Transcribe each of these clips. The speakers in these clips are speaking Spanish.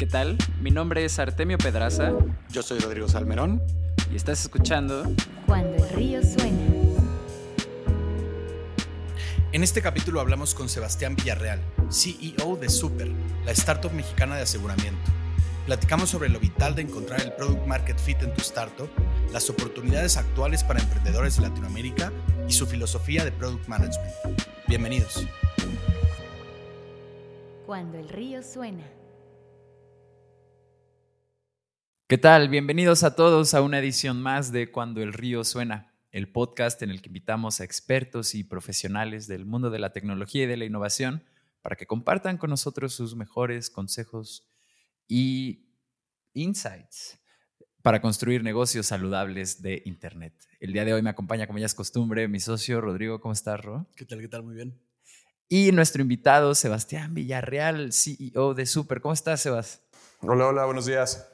¿Qué tal? Mi nombre es Artemio Pedraza. Yo soy Rodrigo Salmerón. Y estás escuchando Cuando el río suena. En este capítulo hablamos con Sebastián Villarreal, CEO de Super, la startup mexicana de aseguramiento. Platicamos sobre lo vital de encontrar el product market fit en tu startup, las oportunidades actuales para emprendedores de Latinoamérica y su filosofía de product management. Bienvenidos. Cuando el río suena. ¿Qué tal? Bienvenidos a todos a una edición más de Cuando el río suena, el podcast en el que invitamos a expertos y profesionales del mundo de la tecnología y de la innovación para que compartan con nosotros sus mejores consejos y insights para construir negocios saludables de Internet. El día de hoy me acompaña, como ya es costumbre, mi socio Rodrigo. ¿Cómo estás, Ro? ¿Qué tal? ¿Qué tal? Muy bien. Y nuestro invitado, Sebastián Villarreal, CEO de Super. ¿Cómo estás, Sebas? Hola, hola, buenos días.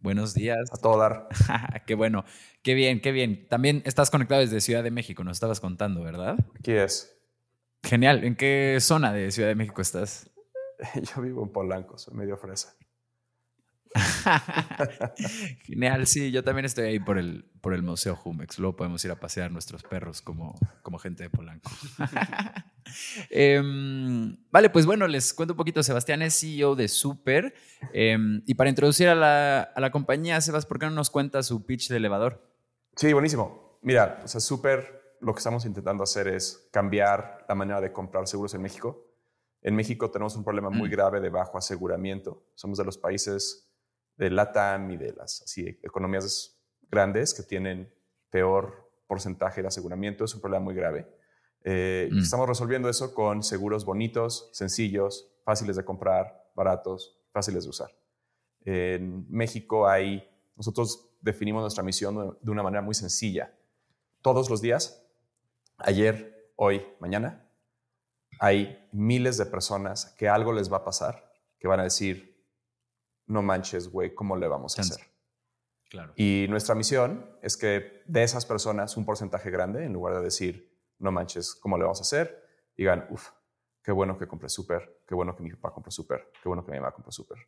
Buenos días. A todo dar. qué bueno, qué bien, qué bien. También estás conectado desde Ciudad de México, nos estabas contando, ¿verdad? Aquí es. Genial. ¿En qué zona de Ciudad de México estás? Yo vivo en Polanco, soy medio fresa. Genial, sí, yo también estoy ahí por el, por el Museo Jumex. Luego podemos ir a pasear nuestros perros como, como gente de Polanco. Em, vale, pues bueno, les cuento un poquito. Sebastián es CEO de Super. Em, y para introducir a la, a la compañía, Sebas, ¿por qué no nos cuenta su pitch de elevador? Sí, buenísimo. Mira, o sea, Super lo que estamos intentando hacer es cambiar la manera de comprar seguros en México. En México tenemos un problema muy Mm. grave de bajo aseguramiento. Somos de los países de LATAM y de las así, economías grandes que tienen peor porcentaje de aseguramiento. Es un problema muy grave. Eh, Mm. Estamos resolviendo eso con seguros bonitos, sencillos, fáciles de comprar, baratos, fáciles de usar. En México hay, nosotros definimos nuestra misión de una manera muy sencilla. Todos los días, ayer, hoy, mañana, hay miles de personas que algo les va a pasar, que van a decir, no manches, güey, ¿cómo le vamos a hacer? Claro. Y nuestra misión es que de esas personas, un porcentaje grande, en lugar de decir, no manches, ¿cómo le vamos a hacer? Digan, uff, qué bueno que compré súper, qué bueno que mi papá compró súper, qué bueno que mi mamá compró súper.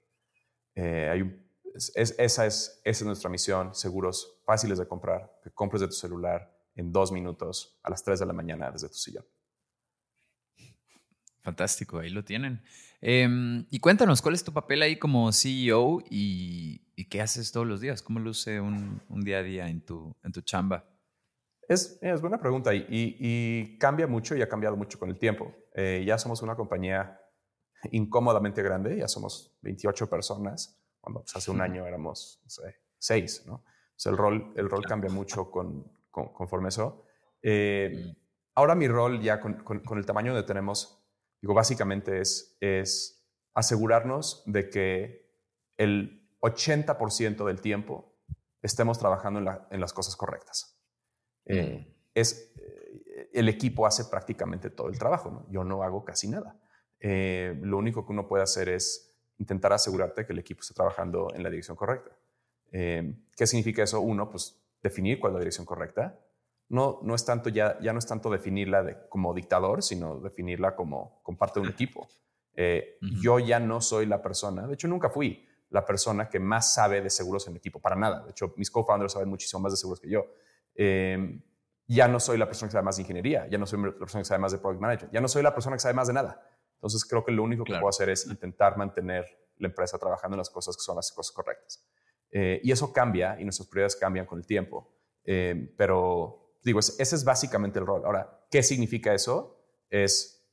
Eh, es- es- esa, es, esa es nuestra misión, seguros fáciles de comprar, que compres de tu celular en dos minutos a las 3 de la mañana desde tu sillón. Fantástico, ahí lo tienen. Em, y cuéntanos, ¿cuál es tu papel ahí como CEO y, y qué haces todos los días? ¿Cómo luce un, un día a día en tu, en tu chamba? Es, es buena pregunta y, y- y cambia mucho y ha cambiado mucho con el tiempo. Eh, ya somos una compañía incómodamente grande, ya somos 28 personas, cuando pues, hace un año éramos, no sé, 6, ¿no? Sea, el rol, el rol cambia mucho con, con- conforme eso. Eh, Mm. Ahora mi rol ya con, con- con el tamaño que tenemos, digo, básicamente es, es asegurarnos de que el 80% del tiempo estemos trabajando en, la- en las cosas correctas. Eh, es, eh, el equipo hace prácticamente todo el trabajo, ¿no? Yo no hago casi nada. Eh, lo único que uno puede hacer es intentar asegurarte que el equipo esté trabajando en la dirección correcta. ¿Qué significa eso? Uno, pues definir cuál es la dirección correcta. No, no es tanto ya, ya no es tanto definirla de- como dictador, sino definirla como, como parte de un equipo. Eh. Yo ya no soy la persona, de hecho nunca fui la persona que más sabe de seguros en el equipo, para nada. De hecho, mis co-founders saben muchísimo más de seguros que yo. Eh, ya no soy la persona que sabe más de ingeniería, ya no soy la persona que sabe más de product management, ya no soy la persona que sabe más de nada. Entonces creo que lo único que puedo hacer es intentar mantener la empresa trabajando en las cosas que son las cosas correctas. Eh, y eso cambia y nuestras prioridades cambian con el tiempo. Eh, pero digo, es- ese es básicamente el rol. Ahora, ¿qué significa eso? Es,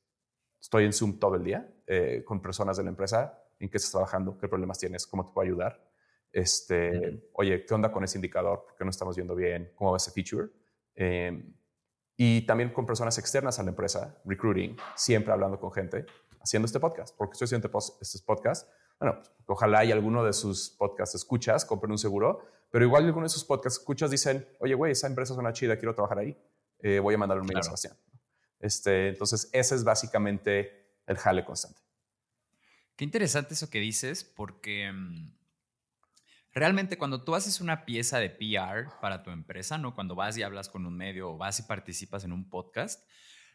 estoy en Zoom todo el día eh, con personas de la empresa, en qué estás trabajando, qué problemas tienes, cómo te puedo ayudar. Este. Oye, ¿qué onda con ese indicador? ¿Por qué no estamos viendo bien? ¿Cómo va ese feature? Eh, y también con personas externas a la empresa, recruiting, siempre hablando con gente, haciendo este podcast. porque estoy haciendo este este podcast? Bueno, ojalá y alguno de sus podcasts escuchas, compren un seguro, pero igual alguno de sus podcasts escuchas dicen, oye, güey, esa empresa suena chida, quiero trabajar ahí. Eh, voy a mandarle un mail a. Sebastián. Este, entonces, ese es básicamente el jale constante. Qué interesante eso que dices, porque mm, realmente cuando tú haces una pieza de PR para tu empresa, ¿no? Cuando vas y hablas con un medio o vas y participas en un podcast,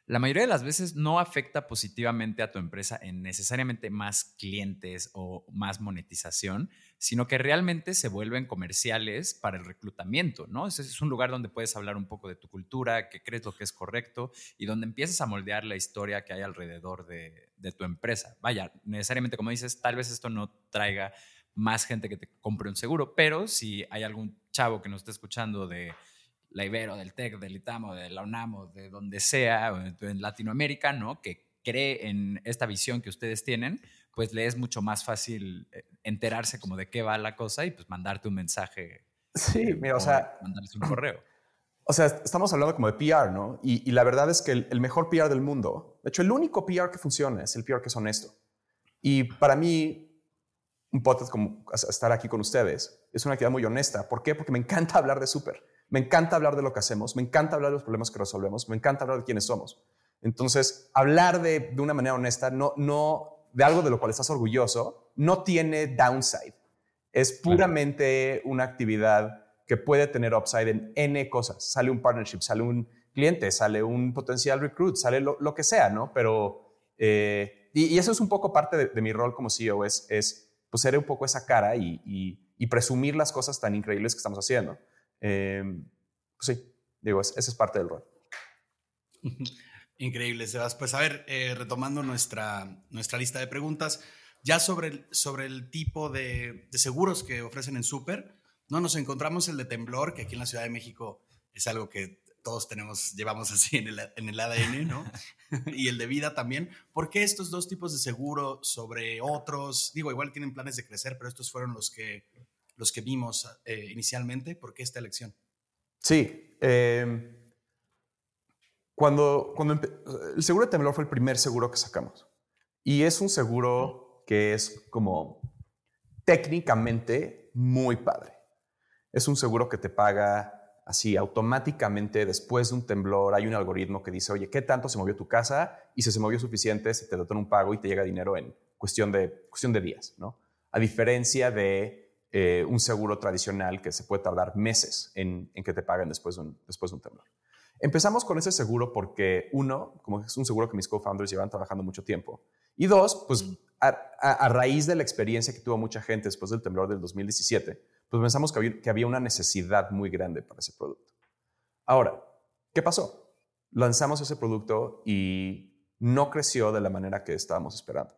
la mayoría de las veces no afecta positivamente a tu empresa en necesariamente más clientes o más monetización, sino que realmente se vuelven comerciales para el reclutamiento, ¿no? Es un lugar donde puedes hablar un poco de tu cultura, que crees lo que es correcto y donde empiezas a moldear la historia que hay alrededor de, de tu empresa. Vaya, necesariamente como dices, tal vez esto no traiga más gente que te compre un seguro, pero si hay algún chavo que nos esté escuchando de la Ibero, del TEC, del ITAMO, de la UNAMO, de donde sea, en Latinoamérica, ¿no? Que cree en esta visión que ustedes tienen, pues le es mucho más fácil eh, enterarse como de qué va la cosa y pues mandarte un mensaje. Sí, eh, mira, o, sea... Mandarles un correo. O sea, estamos hablando como de PR, ¿no? Y, la verdad es que el, el, mejor PR del mundo, de hecho, el único PR que funciona es el PR que es honesto. Y para mí, un podcast como estar aquí con ustedes es una actividad muy honesta. ¿Por qué? Porque me encanta hablar de súper. Me encanta hablar de lo que hacemos, me encanta hablar de los problemas que resolvemos, me encanta hablar de quiénes somos. Entonces, hablar de, de una manera honesta, no, no de algo de lo cual estás orgulloso, no tiene downside. Es puramente una actividad que puede tener upside en N cosas. Sale un partnership, sale un cliente, sale un potencial recruit, sale lo, que sea, ¿no? Pero, eh, y, eso es un poco parte de, mi rol como CEO, es, es pues, ser un poco esa cara y, y presumir las cosas tan increíbles que estamos haciendo. Pues sí, digo, ese es parte del rol. Increíble, Sebas. Pues a ver, eh, retomando nuestra, nuestra lista de preguntas, ya sobre el, sobre el tipo de, seguros que ofrecen en Super, ¿no? Nos encontramos el de temblor, que aquí en la Ciudad de México es algo que todos tenemos, llevamos así en el, en el ADN, ¿no? y el de vida también. ¿Por qué estos dos tipos de seguro sobre otros? Digo, igual tienen planes de crecer, pero estos fueron los que los que vimos eh, inicialmente. ¿Por qué esta elección? Sí. Em, cuando, cuando el seguro de temblor fue el primer seguro que sacamos. Y es un seguro que es como técnicamente muy padre. Es un seguro que te paga así automáticamente después de un temblor. Hay un algoritmo que dice, oye, ¿qué tanto se movió tu casa? Y si se movió suficiente, se te da un pago y te llega dinero en cuestión de, cuestión de días, ¿no? A diferencia de eh, un seguro tradicional que se puede tardar meses en, que te paguen después de, un, después de un temblor. Empezamos con ese seguro porque, uno, como es un seguro que mis co-founders llevan trabajando mucho tiempo, y dos, pues a, raíz de la experiencia que tuvo mucha gente después del temblor del 2017, pues pensamos que había, que había una necesidad muy grande para ese producto. Ahora, ¿qué pasó? Lanzamos ese producto y no creció de la manera que estábamos esperando.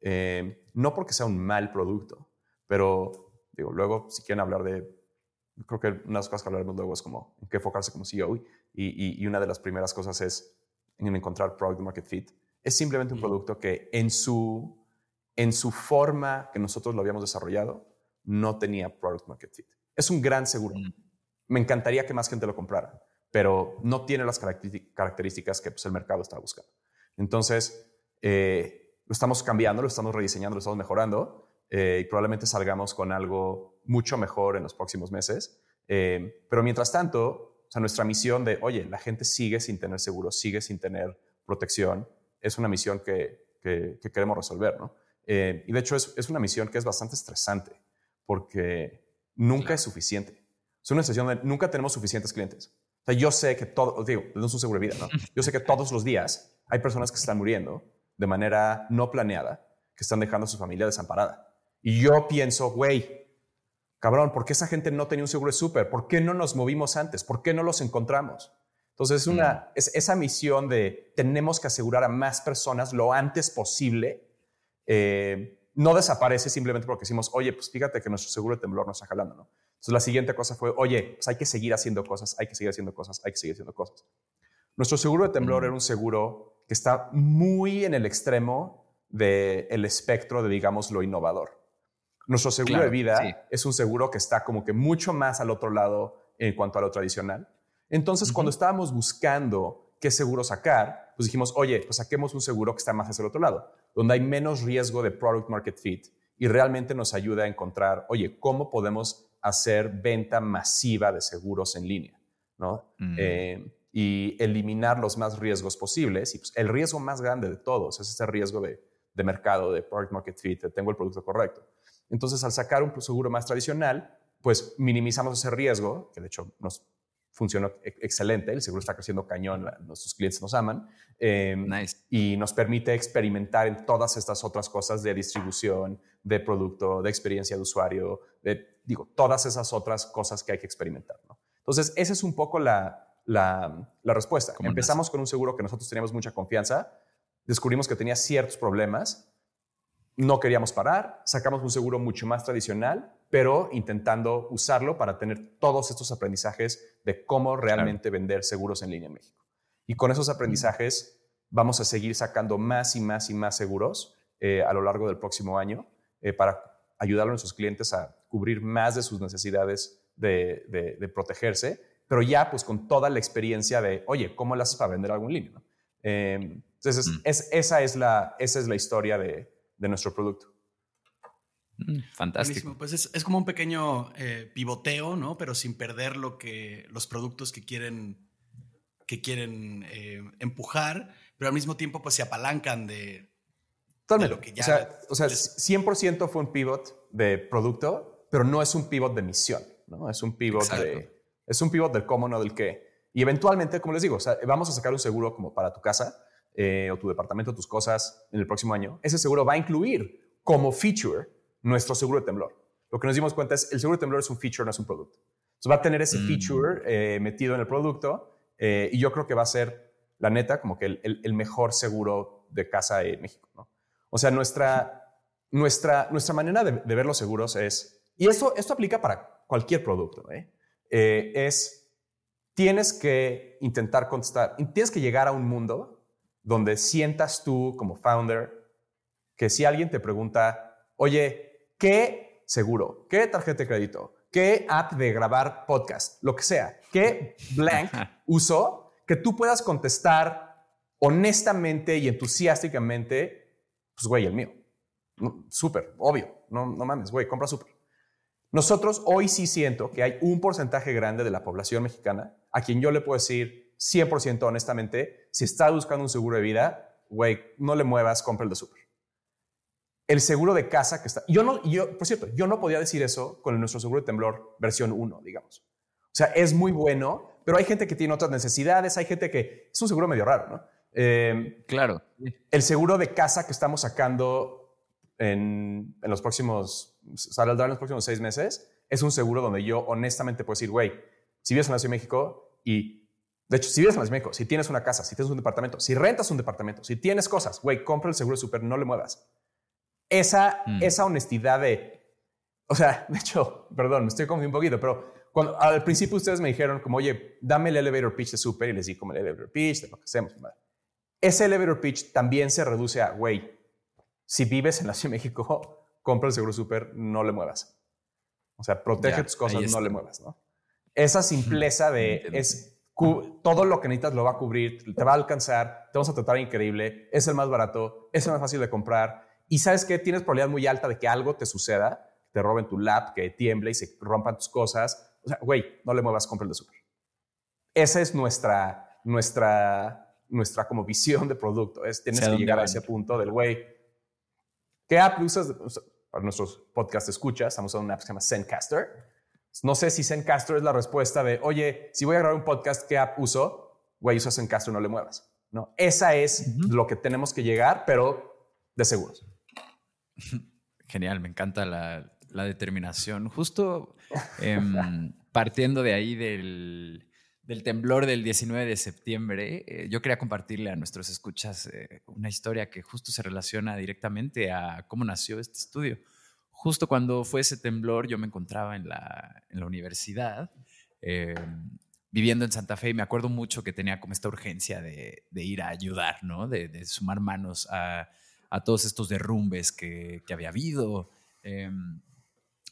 Eh, no porque sea un mal producto, pero Digo, luego, si quieren hablar de, creo que una de las cosas que hablaremos luego es como en qué enfocarse como CEO y, y, una de las primeras cosas es en encontrar product market fit. Es simplemente un producto que en su, en su forma que nosotros lo habíamos desarrollado no tenía product market fit. Es un gran seguro. Me encantaría que más gente lo comprara, pero no tiene las características que pues, el mercado está buscando. Entonces, eh, lo estamos cambiando, lo estamos rediseñando, lo estamos mejorando eh, y probablemente salgamos con algo mucho mejor en los próximos meses. Eh, pero mientras tanto, o sea, nuestra misión de, oye, la gente sigue sin tener seguro, sigue sin tener protección, es una misión que, que, queremos resolver, ¿no? Eh, y de hecho es, es, una misión que es bastante estresante porque nunca es suficiente. Es una sensación de nunca tenemos suficientes clientes. O sea, yo sé que todo, digo, no es un seguro de vida, ¿no? Yo sé que todos los días hay personas que están muriendo de manera no planeada, que están dejando a su familia desamparada. Y yo pienso, güey, cabrón, ¿por qué esa gente no tenía un seguro de súper? ¿Por qué no nos movimos antes? ¿Por qué no los encontramos? Entonces, es una, mm. es esa misión de tenemos que asegurar a más personas lo antes posible. Eh, no desaparece simplemente porque decimos, oye, pues fíjate que nuestro seguro de temblor nos está jalando, ¿no? Entonces, la siguiente cosa fue, oye, pues hay que seguir haciendo cosas, hay que seguir haciendo cosas, hay que seguir haciendo cosas. Nuestro seguro de temblor mm. era un seguro que está muy en el extremo del espectro de, digamos, lo innovador. Nuestro seguro de vida es un seguro que está como que mucho más al otro lado en cuanto a lo tradicional. Entonces, cuando estábamos buscando qué seguro sacar, pues dijimos, oye, pues saquemos un seguro que está más hacia el otro lado, donde hay menos riesgo de product market fit y realmente nos ayuda a encontrar, oye, ¿cómo podemos hacer venta masiva de seguros en línea? ¿no? Eh, y eliminar los más riesgos posibles. Y pues, el riesgo más grande de todos es ese riesgo de, de mercado, de product market fit, de tengo el producto correcto. Entonces, al sacar un seguro más tradicional, pues minimizamos ese riesgo, que de hecho nos funcionó e- excelente, el seguro está creciendo cañón, nuestros clientes nos aman. eh, Nice. y nos permite experimentar en todas estas otras cosas de distribución, de producto, de experiencia de usuario, de, digo, todas esas otras cosas que hay que experimentar. ¿no? Entonces, esa es un poco la, la, la respuesta. ¿Cómo Empezamos con un seguro que nosotros teníamos mucha confianza, descubrimos que tenía ciertos problemas, no queríamos parar, sacamos un seguro mucho más tradicional, pero intentando usarlo para tener todos estos aprendizajes de cómo realmente vender seguros en línea en México. Y con esos aprendizajes vamos a seguir sacando más y más y más seguros eh, a lo largo del próximo año eh, para ayudar a nuestros clientes a cubrir más de sus necesidades de, de- de protegerse, pero ya pues con toda la experiencia de, oye, ¿cómo lo haces para vender algo en línea? no? Eh, entonces, Mm. es- esa, es la, esa es la historia de, de nuestro producto. Mm, fantástico. Buenísimo. Pues es, es como un pequeño eh, pivoteo, ¿no? Pero sin perder lo que los productos que quieren que quieren eh, empujar, pero al mismo tiempo pues se apalancan de, Totalmente. lo que ya o sea, o sea, les- 100% fue un pivot de producto, pero no es un pivot de misión, ¿no? Es un pivot Exacto. de es un pivot del cómo, no del qué. Y eventualmente, como les digo, o sea, vamos a sacar un seguro como para tu casa eh, o tu departamento, tus cosas en el próximo año. Ese seguro va a incluir como feature nuestro seguro de temblor. Lo que nos dimos cuenta es el seguro de temblor es un feature, no es un producto. Entonces va a tener ese Mm. feature eh, metido en el producto eh, y yo creo que va a ser, la neta, como que el, el- el mejor seguro de casa en México. ¿no? O sea, nuestra, nuestra, nuestra manera de, de ver los seguros es, y esto, esto aplica para cualquier producto, ¿eh? Eh, es, tienes que intentar contestar, tienes que llegar a un mundo donde sientas tú como founder que si alguien te pregunta, oye, ¿qué seguro? ¿Qué tarjeta de crédito? ¿Qué app de grabar podcast? Lo que sea. ¿Qué blank uso? Que tú puedas contestar honestamente y entusiásticamente, pues güey, el mío. No, Súper, obvio. No, no mames, güey, compra súper. Nosotros hoy sí siento que hay un porcentaje grande de la población mexicana a quien yo le puedo decir 100% honestamente, si está buscando un seguro de vida, güey, no le muevas, compra el de súper. El seguro de casa que está... Yo no, yo, por cierto, yo no podía decir eso con nuestro seguro de temblor versión 1, digamos. O sea, es muy bueno, pero hay gente que tiene otras necesidades, hay gente que... Es un seguro medio raro, ¿no? Eh, Claro. el seguro de casa que estamos sacando en, en los próximos, saldrá en los próximos seis meses, es un seguro donde yo honestamente puedo decir, güey, si vives en la Ciudad de México y, de hecho, si vives en la Ciudad de México, si tienes una casa, si tienes un departamento, si rentas un departamento, si tienes cosas, güey, compra el seguro súper, no le muevas. Esa, Mm. esa honestidad de, o sea, de hecho, perdón, me estoy confundiendo un poquito, pero cuando, al principio ustedes me dijeron como, oye, dame el elevator pitch de súper y les di como el elevator pitch de lo que hacemos. madre. Ese elevator pitch también se reduce a, güey, si vives en la Ciudad de México, compra el seguro súper, no le muevas. O sea, protege Ya, tus cosas, no le muevas, ¿no? Esa simpleza de es todo lo que necesitas lo va a cubrir, te va a alcanzar, te vamos a tratar increíble, es el más barato, es el más fácil de comprar. Y sabes que tienes probabilidad muy alta de que algo te suceda, te roben tu lap, que tiemble y se rompan tus cosas. O sea, güey, no le muevas, compra el de súper. Esa es nuestra, nuestra, nuestra como visión de producto. Es, tienes que llegar a ese punto del, güey, ¿qué app usas? Para nuestros podcast escuchas, estamos usando una app que se llama Zencaster. No sé si Zencaster es la respuesta de, oye, si voy a grabar un podcast, ¿qué app uso? Güey, usa Zencaster, no le muevas. No, esa es lo que tenemos que llegar, pero de seguros. Genial, me encanta la, la determinación. Justo em, partiendo de ahí del, del temblor del 19 de septiembre, eh, yo quería compartirle a nuestros escuchas eh, una historia que justo se relaciona directamente a cómo nació este estudio. Justo cuando fue ese temblor, yo me encontraba en la, universidad, em, viviendo en Santa Fe, y me acuerdo mucho que tenía como esta urgencia de, ir a ayudar, ¿no? De, sumar manos a, todos estos derrumbes que, había habido. Em,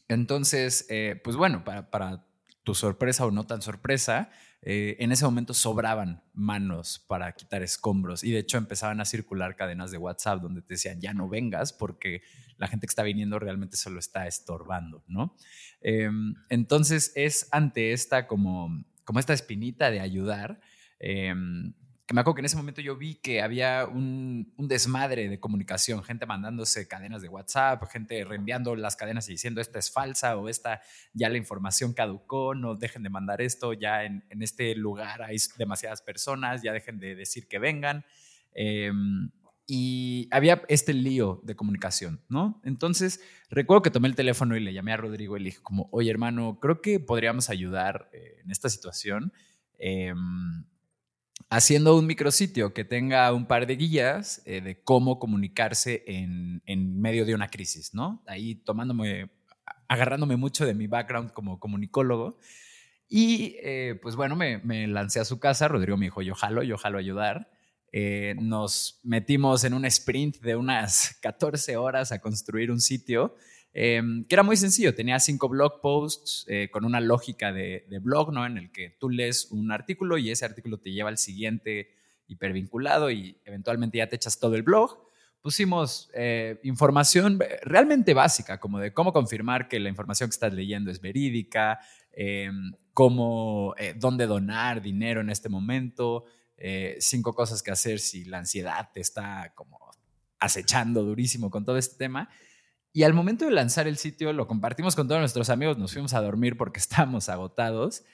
entonces, eh, pues bueno, para, para tu sorpresa o no tan sorpresa, eh, en ese momento sobraban manos para quitar escombros y de hecho empezaban a circular cadenas de WhatsApp donde te decían ya no vengas porque la gente que está viniendo realmente solo está estorbando, ¿no? Em, entonces es ante esta como, como esta espinita de ayudar em, que me acuerdo que en ese momento yo vi que había un, desmadre de comunicación, gente mandándose cadenas de WhatsApp, gente reenviando las cadenas y diciendo esta es falsa o esta ya la información caducó, no dejen de mandar esto, ya en, este lugar hay demasiadas personas, ya dejen de decir que vengan. Eh, y había este lío de comunicación, ¿no? Entonces, recuerdo que tomé el teléfono y le llamé a Rodrigo y le dije como, oye hermano, creo que podríamos ayudar eh, en esta situación eh, haciendo un micrositio que tenga un par de guías eh, de cómo comunicarse en, medio de una crisis, ¿no? Ahí tomándome, agarrándome mucho de mi background como comunicólogo. Y pues bueno, me, me, lancé a su casa, Rodrigo me dijo, yo jalo, yo jalo ayudar. Eh, nos metimos en un sprint de unas 14 horas a construir un sitio eh, que era muy sencillo. Tenía cinco blog posts eh, con una lógica de, de, blog, ¿no? En el que tú lees un artículo y ese artículo te lleva al siguiente hipervinculado y eventualmente ya te echas todo el blog. Pusimos eh, información realmente básica, como de cómo confirmar que la información que estás leyendo es verídica, cómo, dónde donar dinero en este momento, eh, cinco cosas que hacer si la ansiedad te está como acechando durísimo con todo este tema. Y al momento de lanzar el sitio, lo compartimos con todos nuestros amigos, nos fuimos a dormir porque estábamos agotados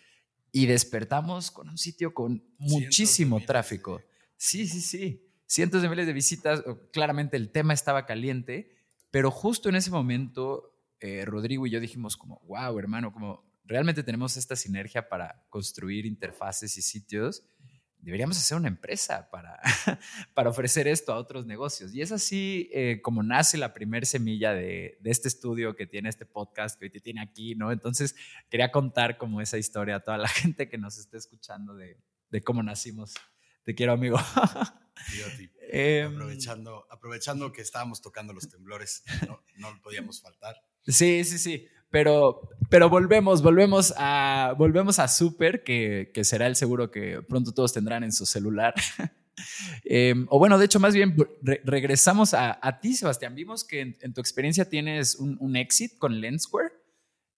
y despertamos con un sitio con muchísimo tráfico. Sí, sí, sí. Cientos de miles de visitas. Claramente el tema estaba caliente, pero justo en ese momento, eh, Rodrigo y yo dijimos como, wow, hermano, como realmente tenemos esta sinergia para construir interfaces y sitios deberíamos hacer una empresa para, para ofrecer esto a otros negocios. Y es así eh, como nace la primer semilla de, de, este estudio que tiene este podcast que hoy te tiene aquí, ¿no? Entonces, quería contar como esa historia a toda la gente que nos esté escuchando de, de cómo nacimos. Te quiero, amigo. eh, aprovechando, aprovechando que estábamos tocando los temblores, no, no podíamos faltar. Sí, sí, sí. Pero, pero volvemos, volvemos a, volvemos a Super, que, que será el seguro que pronto todos tendrán en su celular. eh, o bueno, de hecho, más bien re regresamos a, a, ti, Sebastián. Vimos que en, en tu experiencia tienes un, un, exit con Lensquare.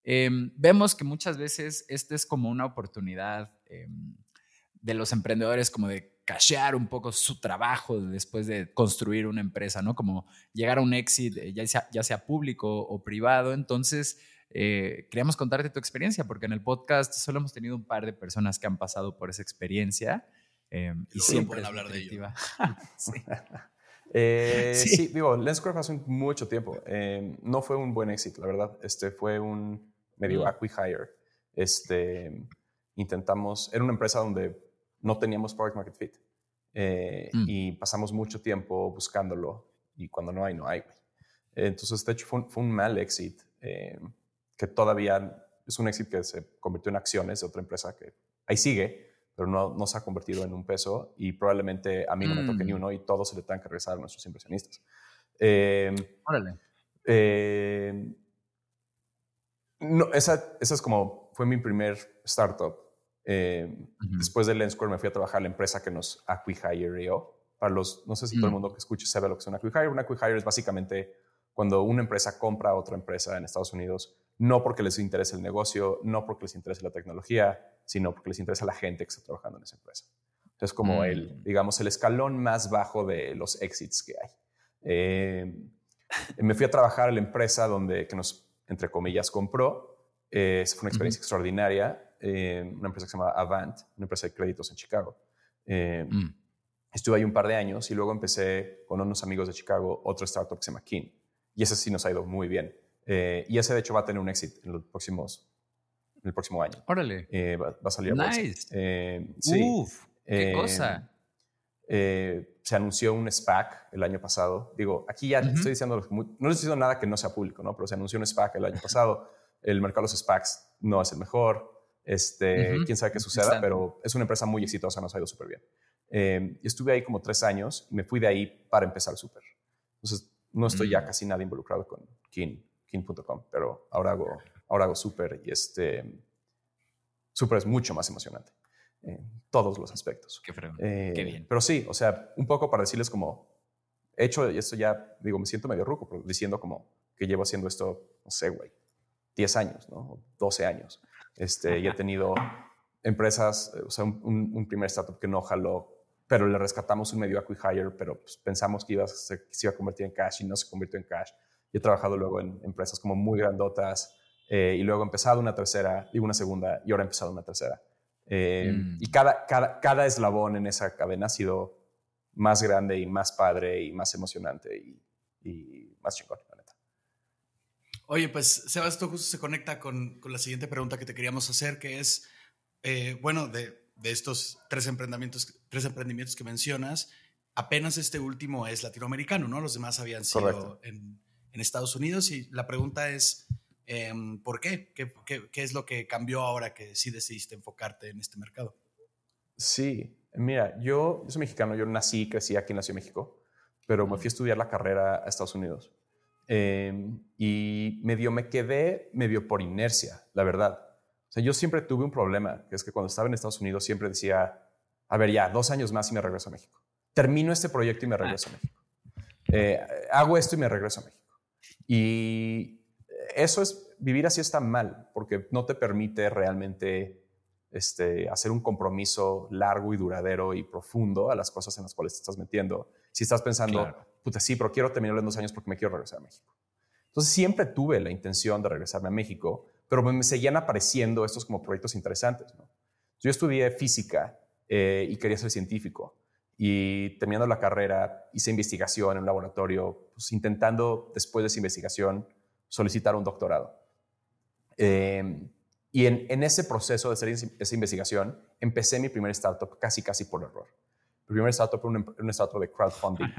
Eh, vemos que muchas veces este es como una oportunidad eh, de los emprendedores como de cashear un poco su trabajo después de construir una empresa, ¿no? Como llegar a un exit, eh, ya sea, ya sea público o privado. Entonces, eh, queríamos contarte tu experiencia, porque en el podcast solo hemos tenido un par de personas que han pasado por esa experiencia. Eh, y siempre pueden hablar de ello. sí. Eh, sí. sí, digo, Lenscore hace mucho tiempo. Eh, no fue un buen éxito, la verdad. Este fue un medio mm. acqui-hire. Este, intentamos, era una empresa donde no teníamos product market fit. Eh, mm. Y pasamos mucho tiempo buscándolo. Y cuando no hay, no hay. Entonces, de hecho, fue un, fue un mal éxito. Que todavía es un éxito que se convirtió en acciones de otra empresa que ahí sigue, pero no, no se ha convertido en un peso y probablemente a mí no mm. me toque ni uno y todo se le tenga que regresar a nuestros inversionistas. Eh, Órale. Eh, no, esa, esa es como, fue mi primer startup. Eh, uh -huh. Después de Lenscore me fui a trabajar a la empresa que nos acquihireó. Para los, no sé si mm. todo el mundo que escuche sabe lo que es un acquihire. Un acquihire es básicamente cuando una empresa compra a otra empresa en Estados Unidos no porque les interese el negocio, no porque les interese la tecnología, sino porque les interesa la gente que está trabajando en esa empresa. Entonces, como mm. el, digamos, el escalón más bajo de los exits que hay. Eh, me fui a trabajar a la empresa donde, que nos, entre comillas, compró. Eh, fue una experiencia extraordinaria. Eh, una empresa que se llama Avant, una empresa de créditos en Chicago. Mm. Estuve ahí un par de años y luego empecé con unos amigos de Chicago otro startup que se llama Kin. Y ese sí nos ha ido muy bien. Eh, y ese, de hecho, va a tener un éxito en los próximos, el próximo año. Órale. Eh, va, va, a salir a Nice. Eh, sí. Uf, qué cosa. Eh, se anunció un SPAC el año pasado. Digo, aquí ya uh -huh. estoy diciendo, no estoy diciendo nada que no sea público, ¿no? Pero se anunció un SPAC el año pasado. El mercado de los SPACs no es el mejor. Este, uh -huh. Quién sabe qué suceda, Está. pero es una empresa muy exitosa, nos ha ido súper bien. Eh, estuve ahí como tres años y me fui de ahí para empezar súper. Entonces, no estoy uh -huh. ya casi nada involucrado con Kin kin.com, pero ahora hago, ahora hago Super y este Super es mucho más emocionante en todos los aspectos. Qué, eh, qué bien. Pero sí, o sea, un poco para decirles como, he hecho, y esto ya, digo, me siento medio ruco, pero diciendo como que llevo haciendo esto, no sé, güey, 10 años, ¿no? 12 años. Este, y he tenido empresas, o sea, un, un, primer startup que no jaló pero le rescatamos un medio acquihire, pero pues, pensamos que iba a se, iba a convertir en cash y no se convirtió en cash. Y he trabajado luego en empresas como muy grandotas eh, y luego he empezado una tercera y una segunda y ahora he empezado una tercera. Eh, mm. Y cada, cada, cada, eslabón en esa cadena ha sido más grande y más padre y más emocionante y, y más chingón, la neta. Oye, pues Sebas, esto justo se conecta con, con, la siguiente pregunta que te queríamos hacer, que es, eh, bueno, de, de, estos tres emprendimientos, tres emprendimientos que mencionas, apenas este último es latinoamericano, ¿no? Los demás habían sido en, en, Estados Unidos y la pregunta es, em, ¿por qué? ¿Qué, qué? qué es lo que cambió ahora que sí decidiste enfocarte en este mercado? Sí, Mira, yo, soy mexicano, yo nací y crecí aquí en la Ciudad de México, pero me fui a estudiar la carrera a Estados Unidos. Em, y medio me quedé medio por inercia, la verdad. O sea, yo siempre tuve un problema, que es que cuando estaba en Estados Unidos siempre decía, a ver, ya, dos años más y me regreso a México. Termino este proyecto y me regreso a México. Eh, hago esto y me regreso a México. Y eso es, vivir así está mal, porque no te permite realmente este, hacer un compromiso largo y duradero y profundo a las cosas en las cuales te estás metiendo. Si estás pensando, puta, sí, pero quiero terminar en dos años porque me quiero regresar a México. Entonces siempre tuve la intención de regresarme a México, pero me seguían apareciendo estos como proyectos interesantes. Yo estudié física eh, y quería ser científico. Y terminando la carrera, hice investigación en un laboratorio, pues, intentando después de esa investigación solicitar un doctorado. Eh, y en, ese proceso de hacer esa investigación, empecé mi primer startup casi, casi por error. Mi primer startup fue un, startup de crowdfunding.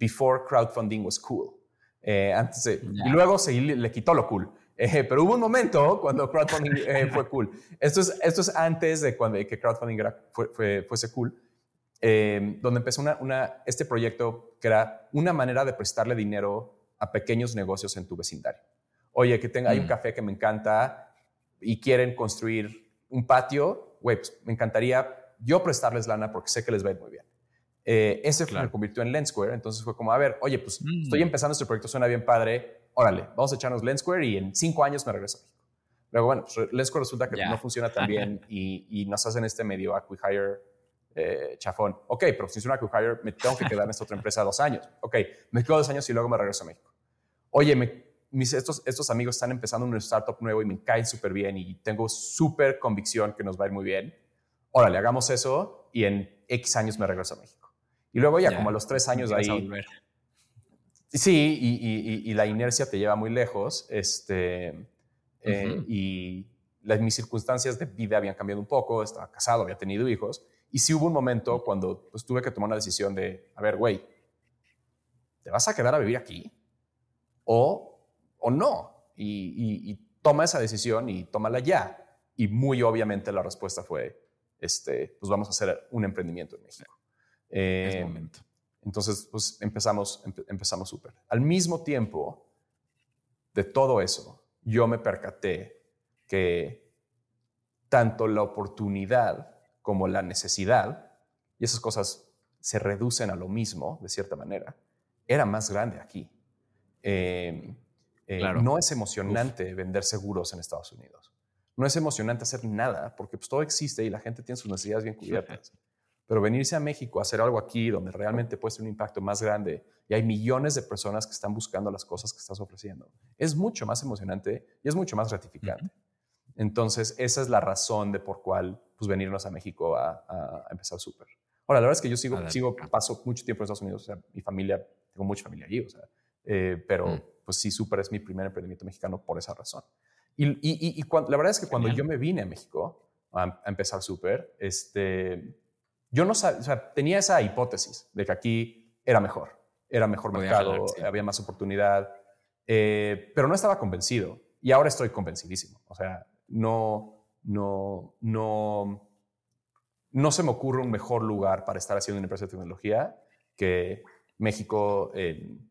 Before crowdfunding was cool. Eh, antes Y luego se le, quitó lo cool. Eh, pero hubo un momento cuando crowdfunding eh, fue cool. Esto es, esto es antes de cuando, que crowdfunding era, fue, fuese cool, donde empezó una, una, este proyecto que era una manera de prestarle dinero a pequeños negocios en tu vecindario. Oye, que tenga, hay un mm. café que me encanta, y quieren construir un patio, güey, pues, me encantaría yo prestarles lana porque sé que les va a ir muy bien. Eh, ese me convirtió en Lensquare, entonces fue como, a ver, oye, pues mm. estoy empezando este proyecto, suena bien padre, órale, vamos a echarnos Lensquare y en cinco años me regreso a México. Luego, bueno, pues Lensquare resulta que no funciona tan bien y, y, nos hacen este medio acquihire eh, chafón. Ok, pero si es un acquihire, me tengo que quedar en esta otra empresa dos años. Ok, me quedo dos años y luego me regreso a México. Oye, me estos, estos amigos están empezando un startup nuevo y me caen súper bien y tengo súper convicción que nos va a ir muy bien. Órale, hagamos eso y en X años me regreso a México. Y luego ya, como a los tres años ahí... Sí, y, y, la inercia te lleva muy lejos. Este, eh, y las, mis circunstancias de vida habían cambiado un poco, estaba casado, había tenido hijos. Y sí hubo un momento cuando pues, tuve que tomar una decisión de, a ver, güey, ¿te vas a quedar a vivir aquí? ¿O o no. Y, toma esa decisión y tómala ya. Y muy obviamente la respuesta fue, este, pues vamos a hacer un emprendimiento en México. Eh, momento. Entonces, pues empezamos, empezamos súper. Al mismo tiempo de todo eso, yo me percaté que tanto la oportunidad como la necesidad, y esas cosas se reducen a lo mismo, de cierta manera, era más grande aquí. Eh, eh, no es emocionante vender seguros en Estados Unidos. No es emocionante hacer nada porque pues, todo existe y la gente tiene sus necesidades bien cubiertas. Pero venirse a México a hacer algo aquí donde realmente puede ser un impacto más grande y hay millones de personas que están buscando las cosas que estás ofreciendo, es mucho más emocionante y es mucho más gratificante. Entonces, esa es la razón de por cuál pues, venirnos a México a, empezar súper. Ahora, la verdad es que yo sigo, sigo, paso mucho tiempo en Estados Unidos, o sea, mi familia, tengo mucha familia allí, o sea, eh, pero... Mm pues sí, Super es mi primer emprendimiento mexicano por esa razón. Y, y, y, la verdad es que cuando yo me vine a México a, empezar Super, este, yo no sabía, o sea, tenía esa hipótesis de que aquí era mejor, era mejor mercado, había más oportunidad, eh, pero no estaba convencido. Y ahora estoy convencidísimo. O sea, no, no, no, no se me ocurre un mejor lugar para estar haciendo una empresa de tecnología que México en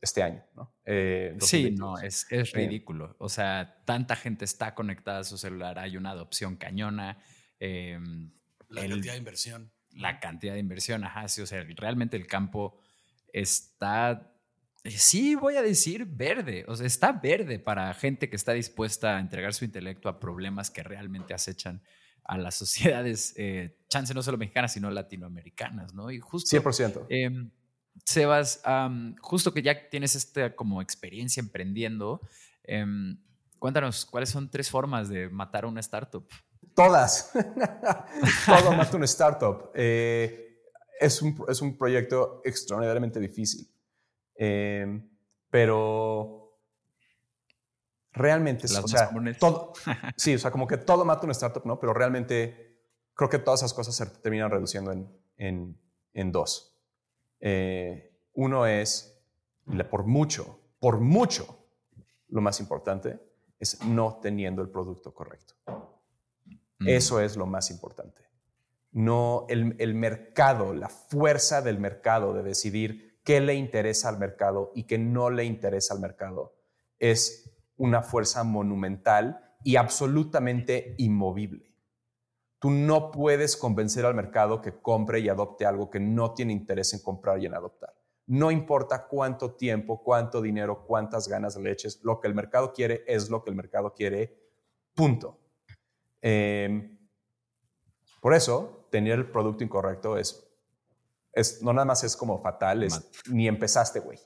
este año, ¿no? Eh, sí, no, es, es ridículo. O sea, tanta gente está conectada a su celular, hay una adopción cañona. Em, la cantidad de inversión. La cantidad de inversión, ajá, sí, o sea, realmente el campo está, eh, sí, voy a decir verde, o sea, está verde para gente que está dispuesta a entregar su intelecto a problemas que realmente acechan a las sociedades, eh, chance no solo mexicanas, sino latinoamericanas, ¿no? Y justo... 100%. em, Sebas, justo que ya tienes esta como experiencia emprendiendo, em, cuéntanos, ¿cuáles son tres formas de matar a una startup? Todas. Todo mata una startup. Eh, es, un, es un proyecto extraordinariamente difícil. Eh, pero realmente, Las o sea, todo, sí, o sea, como que todo mata una startup, ¿no? Pero realmente creo que todas esas cosas se terminan reduciendo en, en, en dos. Eh, uno es, por mucho, por mucho, lo más importante es no teniendo el producto correcto. Mm. Eso es lo más importante. No el, el mercado, la fuerza del mercado de decidir qué le interesa al mercado y qué no le interesa al mercado es una fuerza monumental y absolutamente inmovible. Tú no puedes convencer al mercado que compre y adopte algo que no tiene interés en comprar y en adoptar. No importa cuánto tiempo, cuánto dinero, cuántas ganas le eches, lo que el mercado quiere es lo que el mercado quiere, punto. Eh, por eso, tener el producto incorrecto es, es no nada más es como fatal, es ni empezaste, güey.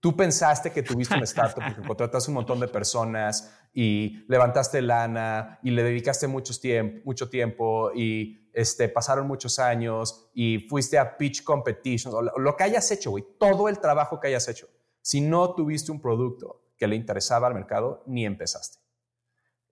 Tú pensaste que tuviste una startup porque contrataste un montón de personas y levantaste lana y le dedicaste muchos tiemp- mucho tiempo y este, pasaron muchos años y fuiste a pitch competitions o lo, lo que hayas hecho, güey, todo el trabajo que hayas hecho. Si no tuviste un producto que le interesaba al mercado, ni empezaste.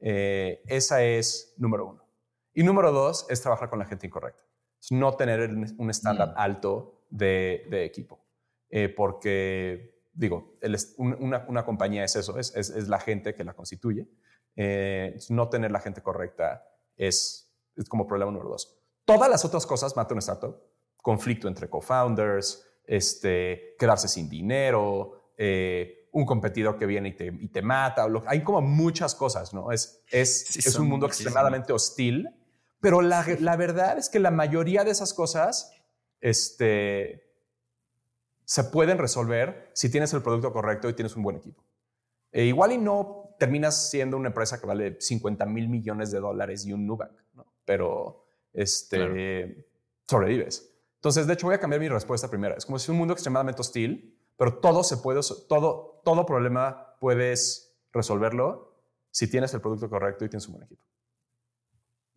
Eh, esa es número uno. Y número dos es trabajar con la gente incorrecta. Es no tener un estándar Mm. alto de, de equipo. Eh, porque, digo, el un- una, una compañía es eso, es, es- es la gente que la constituye. Eh, no tener la gente correcta es, es como problema número dos. Todas las otras cosas matan una startup. Conflicto entre co-founders, este, quedarse sin dinero, eh, un competidor que viene y te, y te mata. lo- hay como muchas cosas, ¿no? Es, es, Sí, es un mundo muchísimas. extremadamente hostil, pero la, la verdad es que la mayoría de esas cosas este, se pueden resolver si tienes el producto correcto y tienes un buen equipo. E igual y no terminas siendo una empresa que vale 50 mil millones de dólares y un Nubank, ¿no? pero este, sobrevives. Entonces, de hecho, voy a cambiar mi respuesta primera. Es como si un mundo extremadamente hostil, pero todo se puede, todo, todo problema puedes resolverlo si tienes el producto correcto y tienes un buen equipo.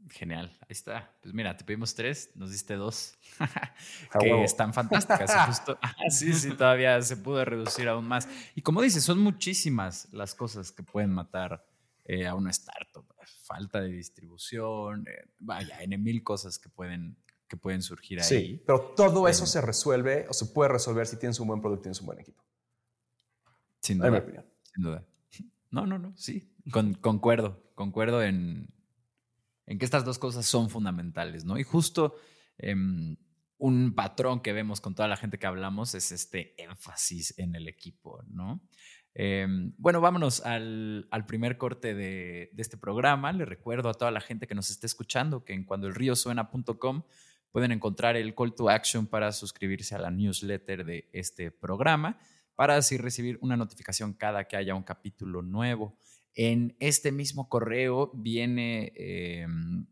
Genial, ahí está. Pues mira, te pedimos tres, nos diste dos, que están fantásticas. justo, ah, sí, sí, todavía se pudo reducir aún más. Y como dices, son muchísimas las cosas que pueden matar eh, a una startup. Falta de distribución, eh, vaya, en mil cosas que pueden, que pueden surgir ahí. Sí, pero todo eso Eh, se resuelve o se puede resolver si tienes un buen producto y tienes un buen equipo. Sin En mi duda. opinión. Sin duda. No, no, no, sí. Con- concuerdo, concuerdo en, en que estas dos cosas son fundamentales, ¿no? Y justo em, un patrón que vemos con toda la gente que hablamos es este énfasis en el equipo, ¿no? Em, bueno, vámonos al, primer corte de, de este programa. Le recuerdo a toda la gente que nos esté escuchando que en cuandoelriosuena.com pueden encontrar el call to action para suscribirse a la newsletter de este programa para así recibir una notificación cada que haya un capítulo nuevo. En este mismo correo viene eh,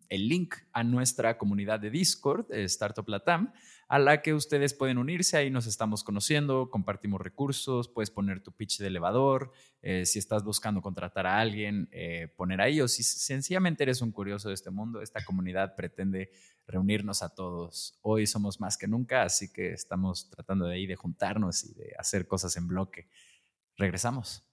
el link a nuestra comunidad de Discord, eh, Startup Latam, a la que ustedes pueden unirse. Ahí nos estamos conociendo, compartimos recursos, puedes poner tu pitch de elevador. eh, si estás buscando contratar a alguien, eh, poner ahí. O si sencillamente eres un curioso de este mundo, esta comunidad pretende reunirnos a todos. Hoy somos más que nunca, así que estamos tratando de ahí de juntarnos y de hacer cosas en bloque. Regresamos.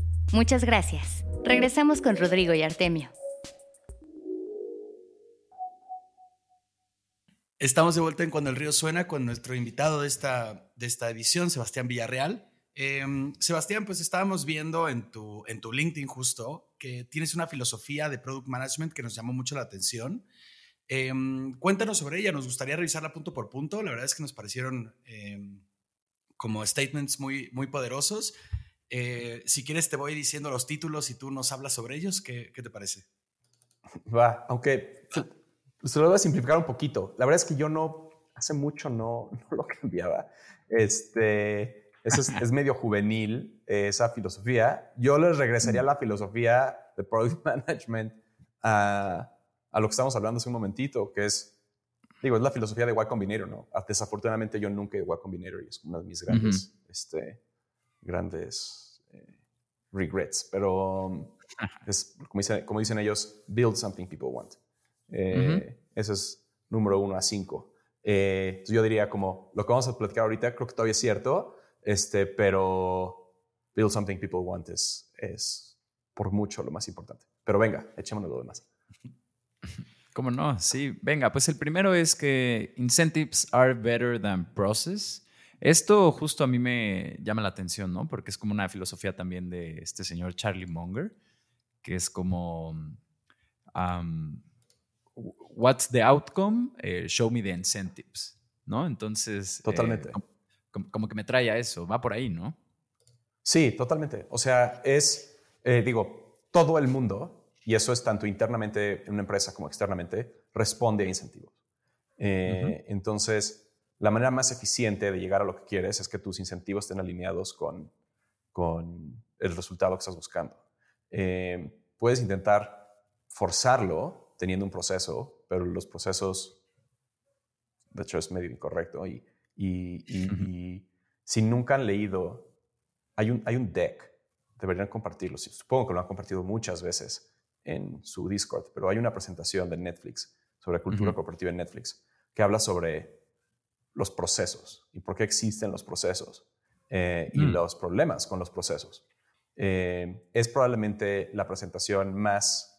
Muchas gracias. Regresamos con Rodrigo y Artemio. Estamos de vuelta en Cuando el Río Suena con nuestro invitado de esta, de esta edición, Sebastián Villarreal. Eh, Sebastián, pues estábamos viendo en tu, en tu LinkedIn justo que tienes una filosofía de product management que nos llamó mucho la atención. Em, cuéntanos sobre ella, nos gustaría revisarla punto por punto. La verdad es que nos parecieron em, como statements muy, muy poderosos. Eh, si quieres, te voy diciendo los títulos y tú nos hablas sobre ellos. ¿Qué, qué te parece? Va, aunque se lo voy a simplificar un poquito. La verdad es que yo no, hace mucho no, no lo cambiaba. Este, eso es, medio juvenil, esa filosofía. Yo les regresaría a la filosofía de Product Management a, a, lo que estamos hablando hace un momentito, que es, digo, es la filosofía de Y Combinator, ¿no? Desafortunadamente yo nunca he Y Combinator y es una de mis grandes, este, grandes eh, regrets, pero es, como, como, dicen ellos, build something people want. Eh, Eso es número uno a cinco. Eh, yo diría como lo que vamos a platicar ahorita, creo que todavía es cierto, este, pero build something people want es, es por mucho lo más importante. Pero venga, echémonos lo demás. ¿Cómo no? Sí, venga, pues el primero es que incentives are better than process. Esto justo a mí me llama la atención, ¿no? Porque es como una filosofía también de este señor Charlie Munger, que es como, um, what's the outcome? Eh, show me the incentives, ¿no? Entonces, eh, totalmente. como, que me trae a eso, va por ahí, ¿no? Sí, totalmente. O sea, es, eh, digo, todo el mundo, y eso es tanto internamente en una empresa como externamente, responde a incentivos. Entonces, la manera más eficiente de llegar a lo que quieres es que tus incentivos estén alineados con, con el resultado que estás buscando. puedes intentar forzarlo teniendo un proceso, pero los procesos, de hecho, es medio incorrecto. Y, y, si nunca han leído, hay un, hay un deck, deberían compartirlo. Supongo que lo han compartido muchas veces en su Discord, pero hay una presentación de Netflix sobre cultura cooperativa en Netflix que habla sobre los procesos y por qué existen los procesos eh, y mm. los problemas con los procesos. Eh, es probablemente la presentación más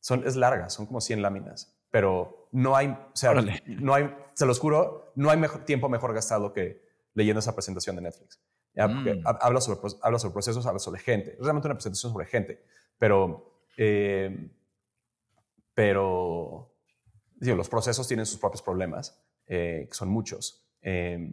son, es larga, son como 100 láminas, pero no hay, o sea, no hay, se los juro, no hay mejor, tiempo mejor gastado que leyendo esa presentación de Netflix. Mm. habla, sobre, habla sobre procesos, habla sobre gente. Es realmente una presentación sobre gente, pero, eh, pero digo, los procesos tienen sus propios problemas, eh, que son muchos. Eh,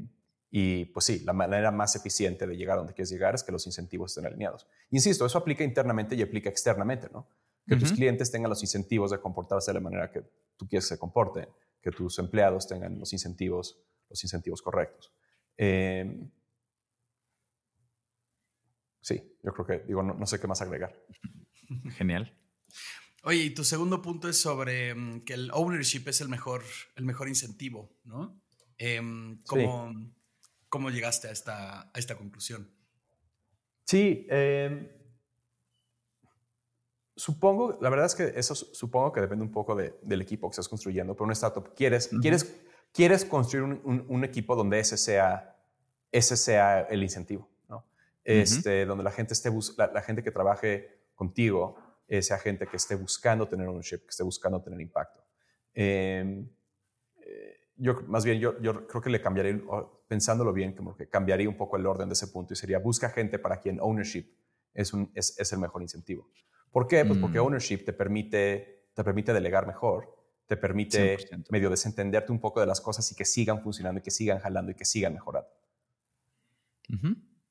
y pues sí, la manera más eficiente de llegar a donde quieres llegar es que los incentivos estén alineados. Insisto, eso aplica internamente y aplica externamente, ¿no? que tus clientes tengan los incentivos de comportarse de la manera que tú quieres que se comporten, que tus empleados tengan los incentivos, los incentivos correctos. Em, sí, yo creo que, digo, no, sé qué más agregar. Genial. Oye, y tu segundo punto es sobre mm, que el ownership es el mejor, el mejor incentivo, ¿no? Em, ¿cómo, ¿cómo, llegaste a esta, a esta conclusión? Sí, eh, Supongo, la verdad es que eso supongo que depende un poco del equipo que estás construyendo, pero una startup quieres, quieres, quieres construir un, equipo donde ese sea, ese sea el incentivo, ¿no? este, donde la gente, esté la, gente que trabaje contigo sea gente que esté buscando tener ownership, que esté buscando tener impacto. Em, eh, yo, más bien, yo, yo creo que le cambiaría, pensándolo bien, como que cambiaría un poco el orden de ese punto y sería busca gente para quien ownership es, un, es, es el mejor incentivo. ¿Por qué? Pues porque mm. ownership te permite, te permite delegar mejor, te permite medio desentenderte un poco de las cosas y que sigan funcionando y que sigan jalando y que sigan mejorando.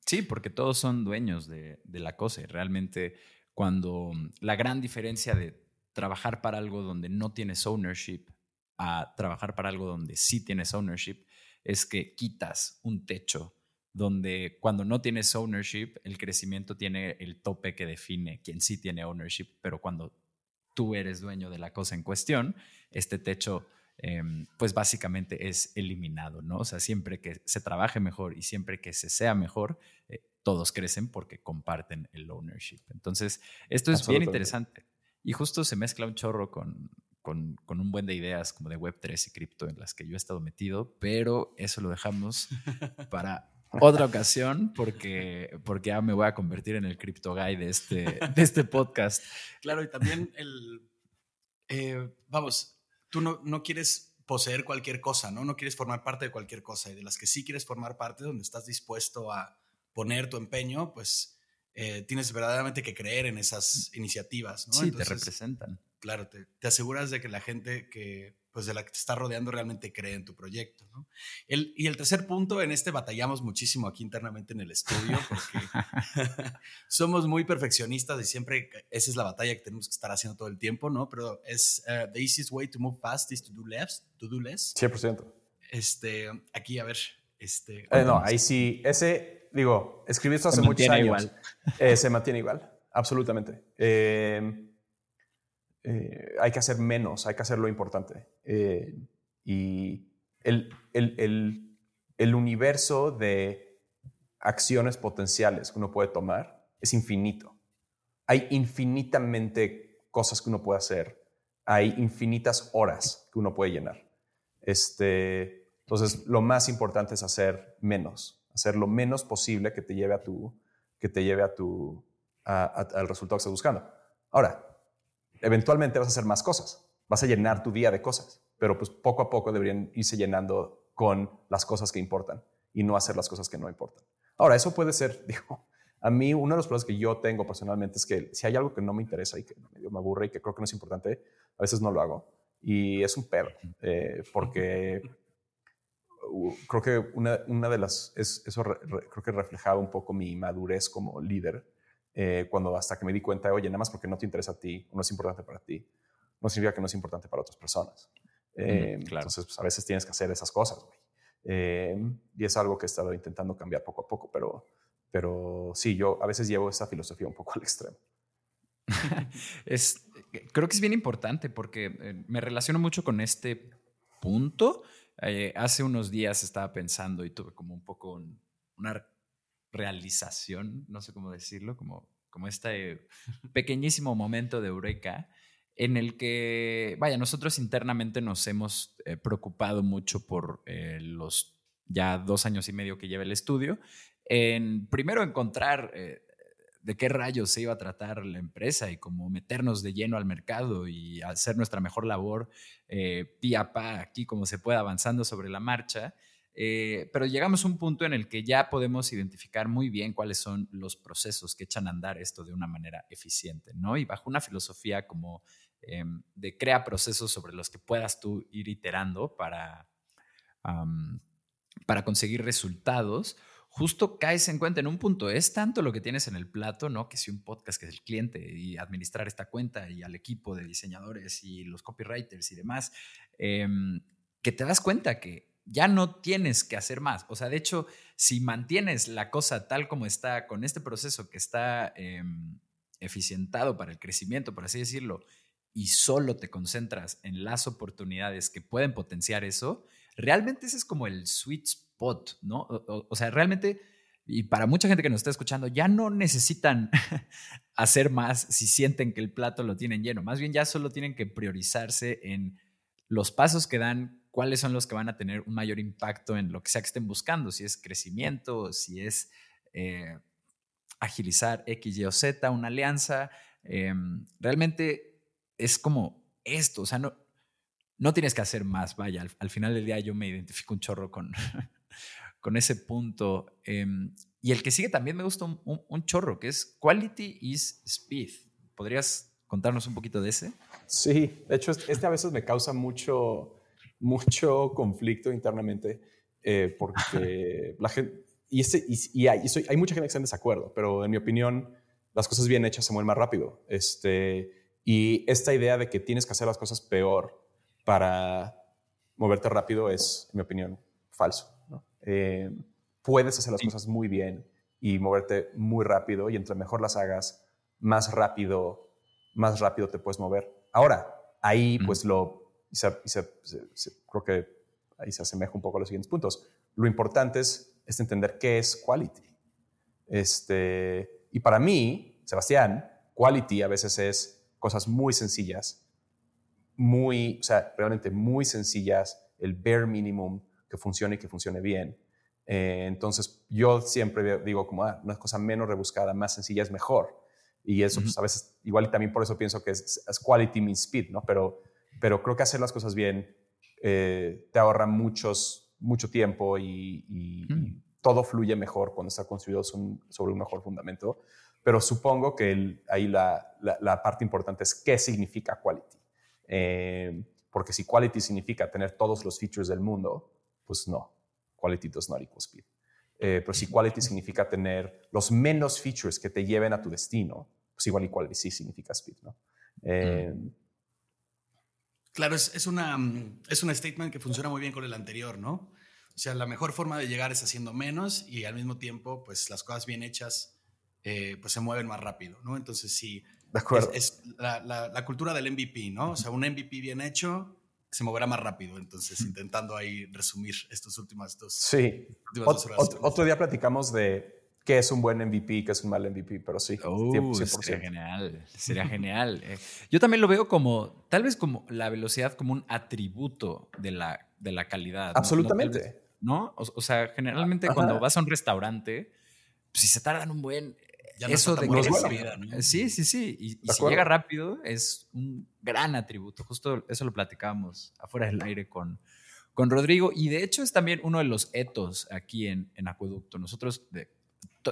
Sí, porque todos son dueños de, la cosa y realmente cuando la gran diferencia de trabajar para algo donde no tienes ownership a trabajar para algo donde sí tienes ownership es que quitas un techo donde cuando no tienes ownership, el crecimiento tiene el tope que define quien sí tiene ownership, pero cuando tú eres dueño de la cosa en cuestión, este techo, em, pues básicamente es eliminado, ¿no? O sea, siempre que se trabaje mejor y siempre que se sea mejor, eh, todos crecen porque comparten el ownership. Entonces, esto es bien interesante. Y justo se mezcla un chorro con, con, con, un buen de ideas como de Web3 y cripto en las que yo he estado metido, pero eso lo dejamos para otra ocasión porque, porque ya me voy a convertir en el crypto guy de este, de este podcast. Claro, y también el, eh, vamos, tú no, no quieres poseer cualquier cosa, ¿no? No quieres formar parte de cualquier cosa y de las que sí quieres formar parte, donde estás dispuesto a poner tu empeño, pues eh, tienes verdaderamente que creer en esas iniciativas, ¿no? Sí, te representan. Claro, te, te, aseguras de que la gente que, pues de la que te está rodeando realmente cree en tu proyecto. ¿no? El, y el tercer punto, en este batallamos muchísimo aquí internamente en el estudio, porque somos muy perfeccionistas y siempre esa es la batalla que tenemos que estar haciendo todo el tiempo, ¿no? Pero es, uh, the easiest way to move fast is to do less. To do less. 100%. Este, aquí, a ver, este... Eh, no, ahí sí, ese, digo, escribí esto hace muchos años. Igual. Eh, se mantiene igual, absolutamente. Eh, eh, hay que hacer menos, hay que hacer lo importante. Eh, y el, el, el, universo de acciones potenciales que uno puede tomar es infinito. Hay infinitamente cosas que uno puede hacer. Hay infinitas horas que uno puede llenar. Este, entonces, lo más importante es hacer menos, hacer lo menos posible que te lleve a tu, que te lleve a tu, al resultado que estás buscando. Ahora, eventualmente vas a hacer más cosas, vas a llenar tu día de cosas, pero pues poco a poco deberían irse llenando con las cosas que importan y no hacer las cosas que no importan. Ahora, eso puede ser, digo, a mí uno de los problemas que yo tengo personalmente es que si hay algo que no me interesa y que me aburre y que creo que no es importante, a veces no lo hago. Y es un pedo, eh, porque creo que una, una de las, eso creo que reflejaba un poco mi madurez como líder eh, cuando hasta que me di cuenta, oye, nada más porque no te interesa a ti, no es importante para ti, no significa que no es importante para otras personas. Eh, entonces, pues, a veces tienes que hacer esas cosas, eh, y es algo que he estado intentando cambiar poco a poco, pero, pero sí, yo a veces llevo esa filosofía un poco al extremo. es, creo que es bien importante porque me relaciono mucho con este punto. hace unos días estaba pensando y tuve como un poco una realización, no sé cómo decirlo, como, como este pequeñísimo momento de eureka en el que, vaya, nosotros internamente nos hemos eh, preocupado mucho por eh, los ya dos años y medio que lleva el estudio, en primero encontrar eh, de qué rayos se iba a tratar la empresa y cómo meternos de lleno al mercado y hacer nuestra mejor labor pía a pa aquí como se pueda avanzando sobre la marcha. Eh, pero llegamos a un punto en el que ya podemos identificar muy bien cuáles son los procesos que echan a andar esto de una manera eficiente, ¿no? Y bajo una filosofía como em, de crea procesos sobre los que puedas tú ir iterando para, para conseguir resultados, justo caes en cuenta en un punto, es tanto lo que tienes en el plato, ¿no? Que si un podcast que es el cliente y administrar esta cuenta y al equipo de diseñadores y los copywriters y demás, em, que te das cuenta que ya no tienes que hacer más. O sea, de hecho, si mantienes la cosa tal como está, con este proceso que está em, eficientado para el crecimiento, por así decirlo, y solo te concentras en las oportunidades que pueden potenciar eso, realmente ese es como el sweet spot, ¿no? O, sea, realmente, y para mucha gente que nos está escuchando, ya no necesitan hacer más si sienten que el plato lo tienen lleno. Más bien ya solo tienen que priorizarse en los pasos que dan cuáles son los que van a tener un mayor impacto en lo que sea que estén buscando, si es crecimiento, si es eh, agilizar X, Y o Z, una alianza. Em, realmente es como esto, o sea, no, no tienes que hacer más, vaya, al, final del día yo me identifico un chorro con, con ese punto. Em, y el que sigue también me gusta un, un, chorro, que es Quality is Speed. ¿Podrías contarnos un poquito de ese? Sí, de hecho, este a veces me causa mucho, mucho conflicto internamente eh, porque la gente, y, este, y, hay, hay, mucha gente que está en desacuerdo, pero en mi opinión las cosas bien hechas se mueven más rápido. Este, y esta idea de que tienes que hacer las cosas peor para moverte rápido es, en mi opinión, falso. Eh, puedes hacer las cosas muy bien y moverte muy rápido y entre mejor las hagas, más rápido, más rápido te puedes mover. Ahora, ahí pues lo y, se, creo que ahí se asemeja un poco a los siguientes puntos. Lo importante es, es entender qué es quality. Este, y para mí, Sebastián, quality a veces es cosas muy sencillas, muy, o sea, realmente muy sencillas, el bare minimum que funcione y que funcione bien. Eh, entonces, yo siempre digo como, ah, una cosa menos rebuscada, más sencilla es mejor. Y eso, pues, a veces, igual y también por eso pienso que es, es quality means speed, ¿no? Pero pero creo que hacer las cosas bien eh, te ahorra muchos, mucho tiempo y, mm. todo fluye mejor cuando está construido sobre un mejor fundamento. Pero supongo que ahí la, la, parte importante es qué significa quality. Eh, porque si quality significa tener todos los features del mundo, pues no, quality does not equal speed. Eh, pero si quality significa tener los menos features que te lleven a tu destino, pues igual y quality sí significa speed, ¿no? Eh, Claro, es, es, una, es un statement que funciona muy bien con el anterior, ¿no? O sea, la mejor forma de llegar es haciendo menos y al mismo tiempo, pues las cosas bien hechas, eh, pues se mueven más rápido, ¿no? Entonces, sí, de acuerdo. es, es la, la, la, cultura del MVP, ¿no? O sea, un MVP bien hecho se moverá más rápido. Entonces, intentando ahí resumir estos últimos dos. Sí. Últimas dos otro, otro día platicamos de qué es un buen MVP, qué es un mal MVP, pero sí. Uh, 100%. Sería genial, sería genial. Eh, yo también lo veo como, tal vez como la velocidad como un atributo de la, de la calidad. Absolutamente. ¿No? ¿no? O, o, sea, generalmente Ajá. cuando vas a un restaurante, pues, si se tardan un buen... Ya no eso de que es vida, ¿no? Sí, sí, sí. Y, y si llega rápido, es un gran atributo. Justo eso lo platicábamos afuera del aire con, con Rodrigo. Y de hecho es también uno de los etos aquí en, en Acueducto. Nosotros, de,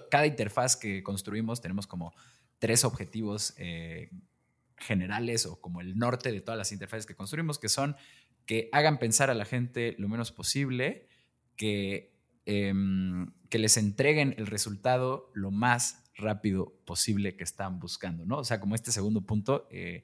cada interfaz que construimos tenemos como tres objetivos eh, generales o como el norte de todas las interfaces que construimos, que son que hagan pensar a la gente lo menos posible, que, eh, que les entreguen el resultado lo más rápido posible que están buscando, ¿no? O sea, como este segundo punto eh,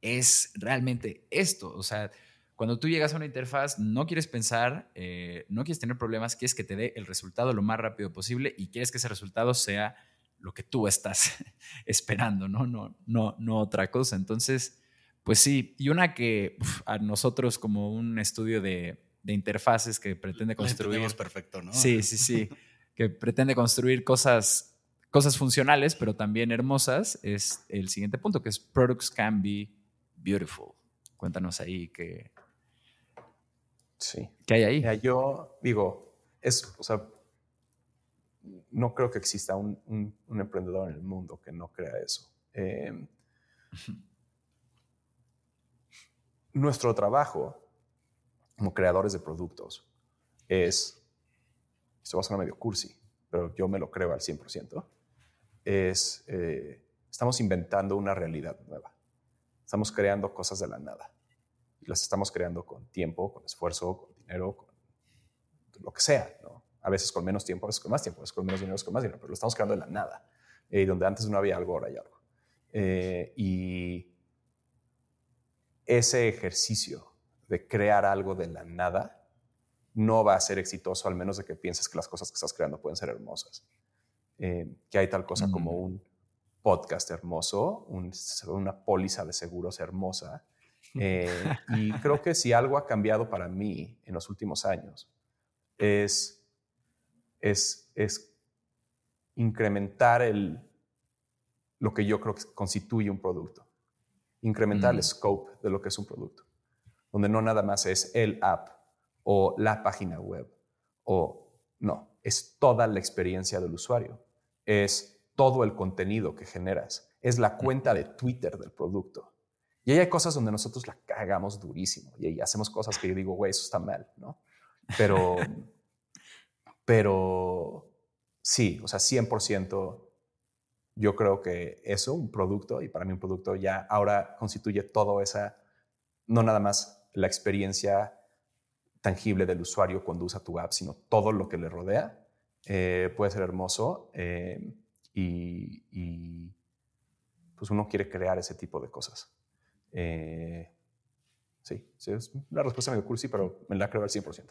es realmente esto, o sea, cuando tú llegas a una interfaz, no quieres pensar, eh, no quieres tener problemas, quieres que te dé el resultado lo más rápido posible y quieres que ese resultado sea lo que tú estás esperando, ¿no? No, no, no otra cosa. Entonces, pues sí, y una que uf, a nosotros como un estudio de, de interfaces que pretende construir... Es perfecto, ¿no? Sí, sí, sí, que pretende construir cosas, cosas funcionales, pero también hermosas, es el siguiente punto, que es products can be beautiful. Cuéntanos ahí que, Sí. ¿Qué hay ahí? Mira, yo digo, es, o sea, no creo que exista un, un, un, emprendedor en el mundo que no crea eso. Eh, nuestro trabajo como creadores de productos es, esto va a sonar medio cursi, pero yo me lo creo al 100%, es, eh, estamos inventando una realidad nueva. Estamos creando cosas de la nada las estamos creando con tiempo, con esfuerzo, con dinero, con lo que sea. A veces con menos tiempo, a veces con más tiempo, a veces con menos dinero, a veces con más dinero, pero lo estamos creando de la nada. Eh, donde antes no había algo, ahora hay algo. Eh, y ese ejercicio de crear algo de la nada no va a ser exitoso, al menos de que pienses que las cosas que estás creando pueden ser hermosas. Eh, que hay tal cosa mm. como un podcast hermoso, un, una póliza de seguros hermosa, eh, y creo que si algo ha cambiado para mí en los últimos años es, es, es incrementar el, lo que yo creo que constituye un producto. Incrementar mm. el scope de lo que es un producto. Donde no nada más es el app o la página web o no, es toda la experiencia del usuario. Es todo el contenido que generas. Es la cuenta de Twitter del producto y ahí hay cosas donde nosotros la cagamos durísimo y ahí hacemos cosas que yo digo, güey, eso está mal, ¿no? Pero, pero sí, o sea, 100% yo creo que eso, un producto, y para mí un producto ya ahora constituye todo esa, no nada más la experiencia tangible del usuario cuando usa tu app, sino todo lo que le rodea, eh, puede ser hermoso eh, y, y pues uno quiere crear ese tipo de cosas. Eh, sí, sí, es una respuesta medio cursi, pero me la creo al 100%.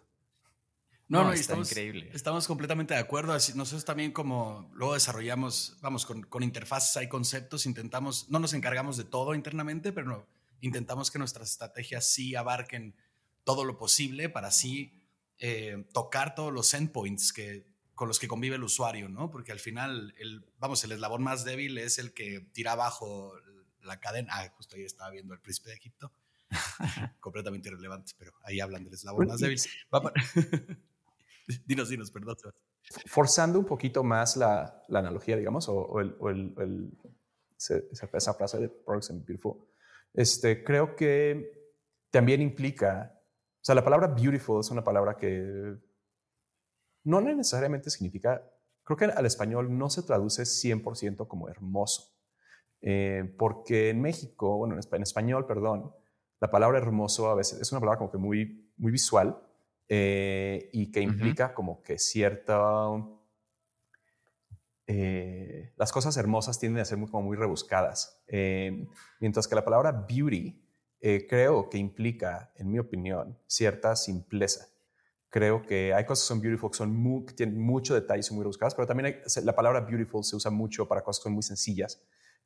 No, no, no estamos, increíble. Estamos completamente de acuerdo. Nosotros también como luego desarrollamos, vamos, con, con, interfaces hay conceptos, intentamos, no nos encargamos de todo internamente, pero no, intentamos que nuestras estrategias sí abarquen todo lo posible para así eh, tocar todos los endpoints que, con los que convive el usuario, ¿no? Porque al final, el, vamos, el eslabón más débil es el que tira abajo la cadena. Ah, justo ahí estaba viendo el príncipe de Egipto. completamente irrelevante, pero ahí hablan del eslabón más débil. dinos, dinos, perdón. Forzando un poquito más la, la analogía, digamos, o, o, el, o el, el, esa frase de Products and Beautiful, este, creo que también implica, o sea, la palabra beautiful es una palabra que no necesariamente significa, creo que al español no se traduce 100% como hermoso. Eh, porque en México, bueno, en español, perdón, la palabra hermoso a veces es una palabra como que muy, muy visual eh, y que implica como que cierta... Eh, las cosas hermosas tienden a ser muy, como muy rebuscadas, mientras que la palabra beauty creo que implica, en mi opinión, cierta simpleza. Creo que hay cosas que son beautiful, que, son muy, tienen mucho detalle y son muy rebuscadas, pero también la palabra beautiful se usa mucho para cosas que son muy sencillas.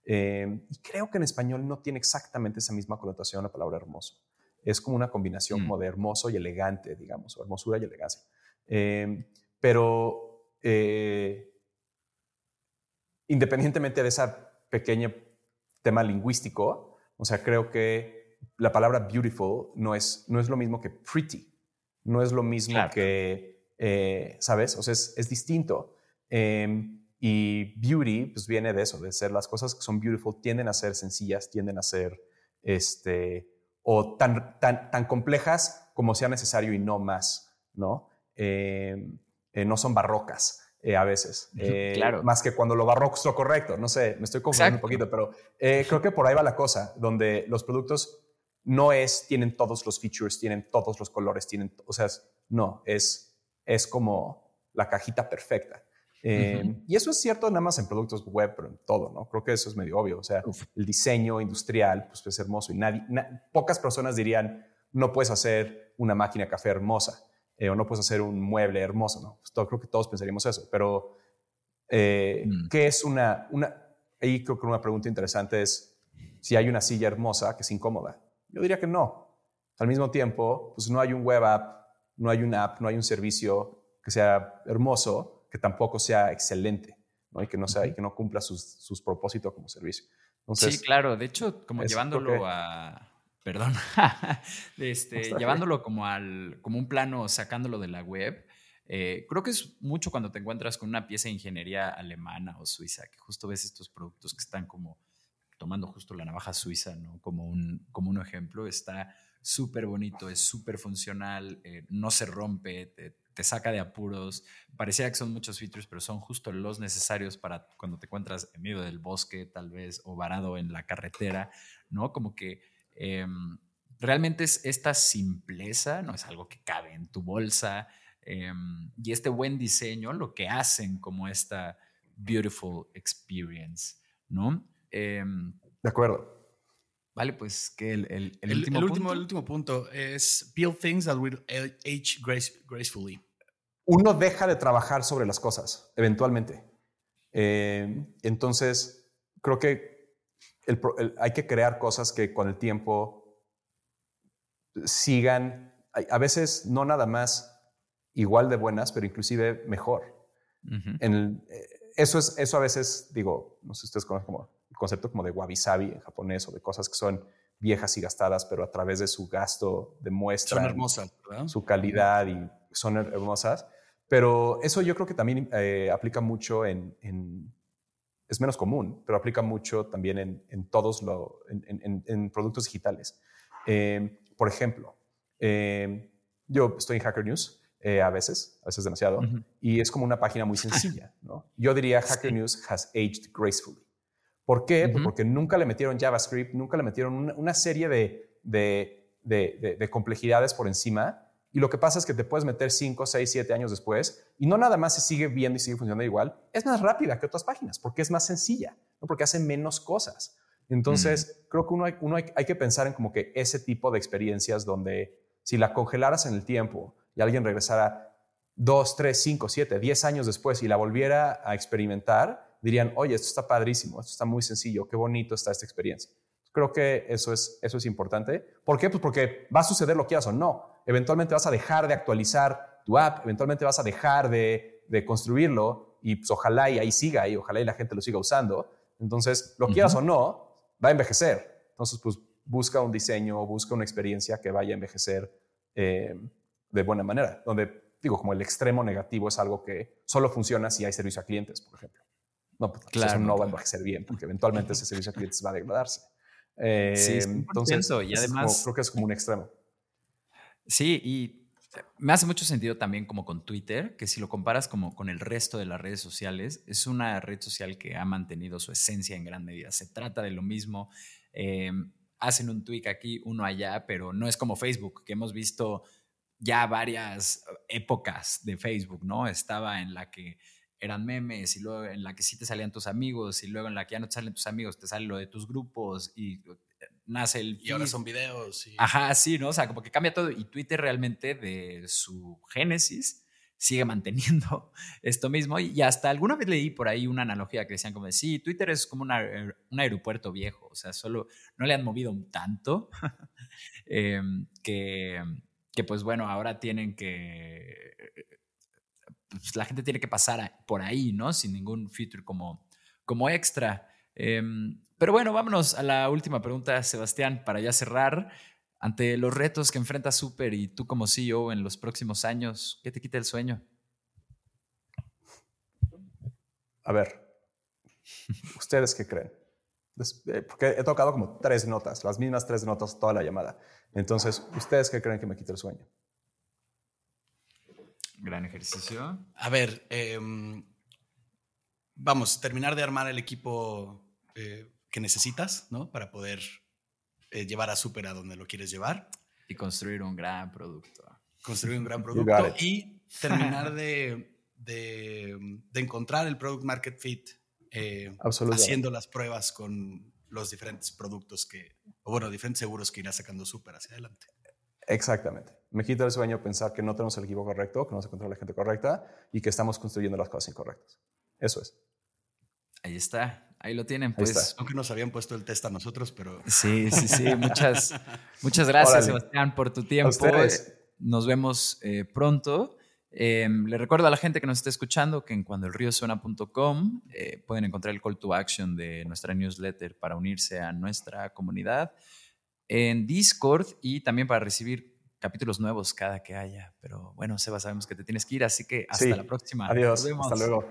y creo que en español no tiene exactamente esa misma connotación la palabra hermoso es como una combinación como mm. de hermoso y elegante, digamos, o hermosura y elegancia. Em, pero eh, independientemente de ese pequeño tema lingüístico, o sea, creo que la palabra beautiful no es, no es lo mismo que pretty, no es lo mismo que, eh, ¿sabes? O sea, es, es distinto. Em, y beauty, pues viene de eso, de ser las cosas que son beautiful, tienden a ser sencillas, tienden a ser, este, o tan, tan, tan complejas como sea necesario y no más, ¿no? Eh, eh, no son barrocas eh, a veces. claro. Más que cuando lo barroco es lo correcto. No sé, me estoy confundiendo un poquito, pero creo que por ahí va la cosa, donde los productos no es, tienen todos los features, tienen todos los colores, tienen, o sea, no, es, es como la cajita perfecta. Eh, y eso es cierto nada más en productos web, pero en todo, ¿no? Creo que eso es medio obvio. O sea, el diseño industrial pues, es hermoso y nadie, pocas personas dirían, no puedes hacer una máquina de café hermosa eh, o no puedes hacer un mueble hermoso, ¿no? Pues, creo que todos pensaríamos eso, pero eh, mm. ¿qué es una, una... Ahí creo que una pregunta interesante es si hay una silla hermosa que es incómoda. Yo diría que no. Al mismo tiempo, pues no hay un web app, no hay una app, no hay un servicio que sea hermoso que tampoco sea excelente ¿no? y, que no sea, y que no cumpla sus, sus propósitos como servicio. sí, claro. De hecho, como llevándolo a... Perdón. este, llevándolo como, al, como un plano, sacándolo de la web. Eh, creo que es mucho cuando te encuentras con una pieza de ingeniería alemana o suiza, que justo ves estos productos que están como tomando justo la navaja suiza, ¿no? Como un, como un ejemplo, está súper bonito, es súper funcional, eh, no se rompe, te, saca de apuros. Parecía que son muchos features, pero son justo los necesarios para cuando te encuentras en medio del bosque, tal vez, o varado en la carretera, ¿no? Como que em, realmente es esta simpleza, no es algo que cabe en tu bolsa, em, y este buen diseño lo que hacen como esta beautiful experience, ¿no? Em, de acuerdo. Vale, pues que el, el, último, punto? el último punto es build things that will age gracefully uno deja de trabajar sobre las cosas, eventualmente. Eh, entonces, creo que hay que crear cosas que con el tiempo sigan, a veces no nada más igual de buenas, pero inclusive mejor. en eh, eso, es, eso a veces, digo, no sé si ustedes conocen como concepto como de wabi-sabi en japonés o de cosas que son viejas y gastadas, pero a través de su gasto demuestran su calidad y son hermosas. Pero eso yo creo que también eh, aplica mucho en, es menos común, pero aplica mucho también en, todos los, en, productos digitales. Em, por ejemplo, em, yo estoy en Hacker News eh, a veces, a veces demasiado, y es como una página muy sencilla. ¿no? Yo diría Hacker News has aged gracefully. ¿Por qué? Pues porque nunca le metieron JavaScript, nunca le metieron una, serie de, de complejidades por encima y lo que pasa es que te puedes meter 5, 6, 7 años después y no nada más se sigue viendo y sigue funcionando igual, es más rápida que otras páginas porque es más sencilla, ¿no? porque hace menos cosas. Entonces, creo que uno, hay, uno hay, que pensar en como que ese tipo de experiencias donde si la congelaras en el tiempo y alguien regresara 2, 3, 5, 7, 10 años después y la volviera a experimentar, dirían, oye, esto está padrísimo, esto está muy sencillo, qué bonito está esta experiencia. Creo que eso es, eso es importante. ¿Por qué? Pues porque va a suceder lo que quieras o no eventualmente vas a dejar de actualizar tu app, eventualmente vas a dejar de, construirlo y pues, ojalá y ahí siga y ojalá y la gente lo siga usando. Entonces, lo quieras o no, va a envejecer. Entonces, pues busca un diseño, busca una experiencia que vaya a envejecer eh, de buena manera, donde digo, como el extremo negativo es algo que solo funciona si hay servicio a clientes, por ejemplo. No, pues, claro, eso no va a envejecer bien, porque eventualmente ese servicio a clientes va a degradarse. Eh, sí, entonces, y además creo que es como un extremo. Sí, y me hace mucho sentido también como con Twitter, que si lo comparas como con el resto de las redes sociales, es una red social que ha mantenido su esencia en gran medida. Se trata de lo mismo. Eh, hacen un tweak aquí, uno allá, pero no es como Facebook, que hemos visto ya varias épocas de Facebook, ¿no? Estaba en la que eran memes y luego en la que sí te salían tus amigos y luego en la que ya no te salen tus amigos, te sale lo de tus grupos y eh, nace el... Y ahora son videos. Y... Ajá, sí, ¿no? O sea, como que cambia todo y Twitter realmente de su génesis sigue manteniendo esto mismo y hasta alguna vez leí por ahí una analogía que decían como de, sí, Twitter es como un aeropuerto viejo, o sea, solo no le han movido tanto em, que, que pues bueno, ahora tienen que pues, la gente tiene que pasar por ahí, ¿no? Sin ningún feature como, como extra. Em, pero bueno, vámonos a la última pregunta, Sebastián, para ya cerrar. Ante los retos que enfrenta Super y tú como CEO en los próximos años, ¿qué te quita el sueño? A ver, ¿ustedes qué creen? Eh, porque he tocado como tres notas, las mismas tres notas toda la llamada. Entonces, ¿ustedes qué creen que me quita el sueño? Gran ejercicio. A ver, eh, vamos, terminar de armar el equipo eh, que necesitas, ¿no? Para poder eh, llevar a Super a donde lo quieres llevar. Y construir un gran producto. Construir un gran producto y terminar de, de, de, encontrar el product market fit eh, haciendo las pruebas con los diferentes productos que, o bueno, diferentes seguros que irá sacando Super hacia adelante. Exactamente. Me quita el sueño pensar que no tenemos el equipo correcto, que no se encuentra la gente correcta y que estamos construyendo las cosas incorrectas. Eso es. Ahí está. Ahí lo tienen, pues. Aunque nos habían puesto el test a nosotros, pero. Sí, sí, sí. Muchas, muchas gracias, Sebastián, por tu tiempo. Nos vemos eh, pronto. Em, le recuerdo a la gente que nos está escuchando que en cuandoelriosuena.com eh, pueden encontrar el call to action de nuestra newsletter para unirse a nuestra comunidad en Discord y también para recibir capítulos nuevos cada que haya. Pero bueno, Seba, sabemos que te tienes que ir, así que hasta la próxima. Adiós. Hasta luego.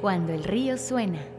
Cuando el río suena.